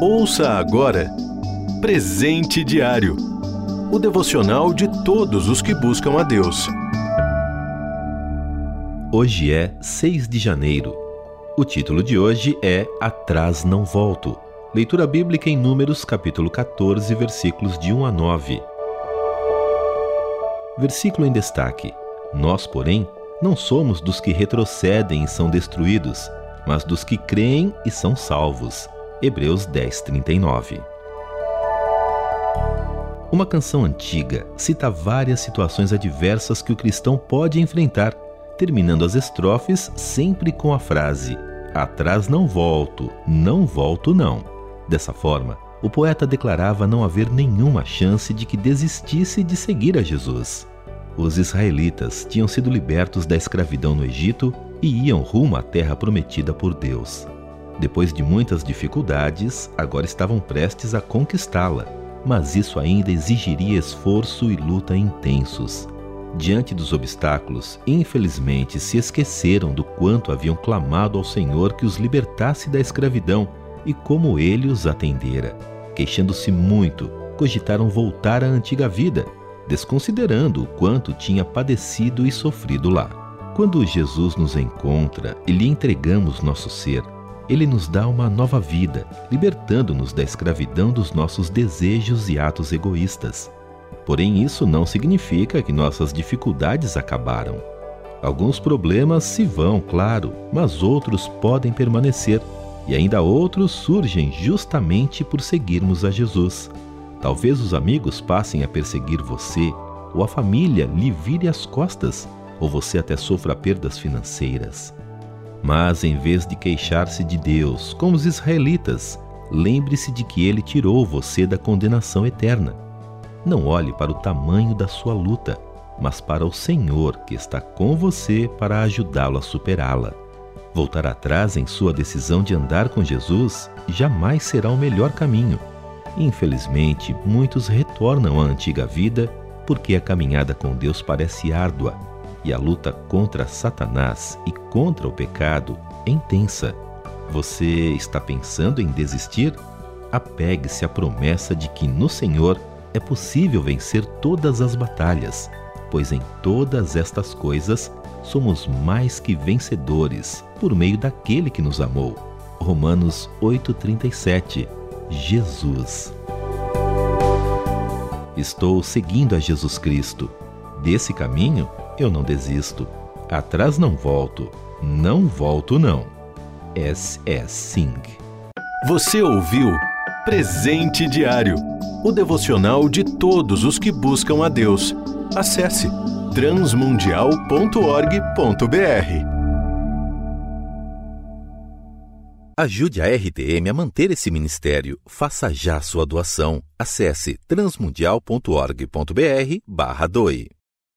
Ouça agora Presente Diário o devocional de todos os que buscam a Deus. Hoje é 6 de janeiro. O título de hoje é Atrás Não Volto. Leitura bíblica em Números, capítulo 14, versículos de 1 a 9. Versículo em destaque: Nós, porém, não somos dos que retrocedem e são destruídos, mas dos que creem e são salvos. Hebreus 10, 39. Uma canção antiga cita várias situações adversas que o cristão pode enfrentar, terminando as estrofes sempre com a frase: Atrás não volto, não volto não. Dessa forma, o poeta declarava não haver nenhuma chance de que desistisse de seguir a Jesus. Os israelitas tinham sido libertos da escravidão no Egito e iam rumo à terra prometida por Deus. Depois de muitas dificuldades, agora estavam prestes a conquistá-la, mas isso ainda exigiria esforço e luta intensos. Diante dos obstáculos, infelizmente se esqueceram do quanto haviam clamado ao Senhor que os libertasse da escravidão e como ele os atendera. Queixando-se muito, cogitaram voltar à antiga vida desconsiderando o quanto tinha padecido e sofrido lá. Quando Jesus nos encontra e lhe entregamos nosso ser, ele nos dá uma nova vida, libertando-nos da escravidão dos nossos desejos e atos egoístas. Porém, isso não significa que nossas dificuldades acabaram. Alguns problemas se vão, claro, mas outros podem permanecer, e ainda outros surgem justamente por seguirmos a Jesus. Talvez os amigos passem a perseguir você, ou a família lhe vire as costas, ou você até sofra perdas financeiras. Mas em vez de queixar-se de Deus, como os israelitas, lembre-se de que ele tirou você da condenação eterna. Não olhe para o tamanho da sua luta, mas para o Senhor que está com você para ajudá-lo a superá-la. Voltar atrás em sua decisão de andar com Jesus jamais será o melhor caminho. Infelizmente, muitos retornam à antiga vida porque a caminhada com Deus parece árdua e a luta contra Satanás e contra o pecado é intensa. Você está pensando em desistir? Apegue-se à promessa de que no Senhor é possível vencer todas as batalhas, pois em todas estas coisas somos mais que vencedores por meio daquele que nos amou. Romanos 8:37 Jesus. Estou seguindo a Jesus Cristo. Desse caminho eu não desisto. Atrás não volto. Não volto, não. S.S. Singh. Você ouviu Presente Diário o devocional de todos os que buscam a Deus. Acesse transmundial.org.br. Ajude a RTM a manter esse ministério. Faça já sua doação. Acesse transmundial.org.br/doe.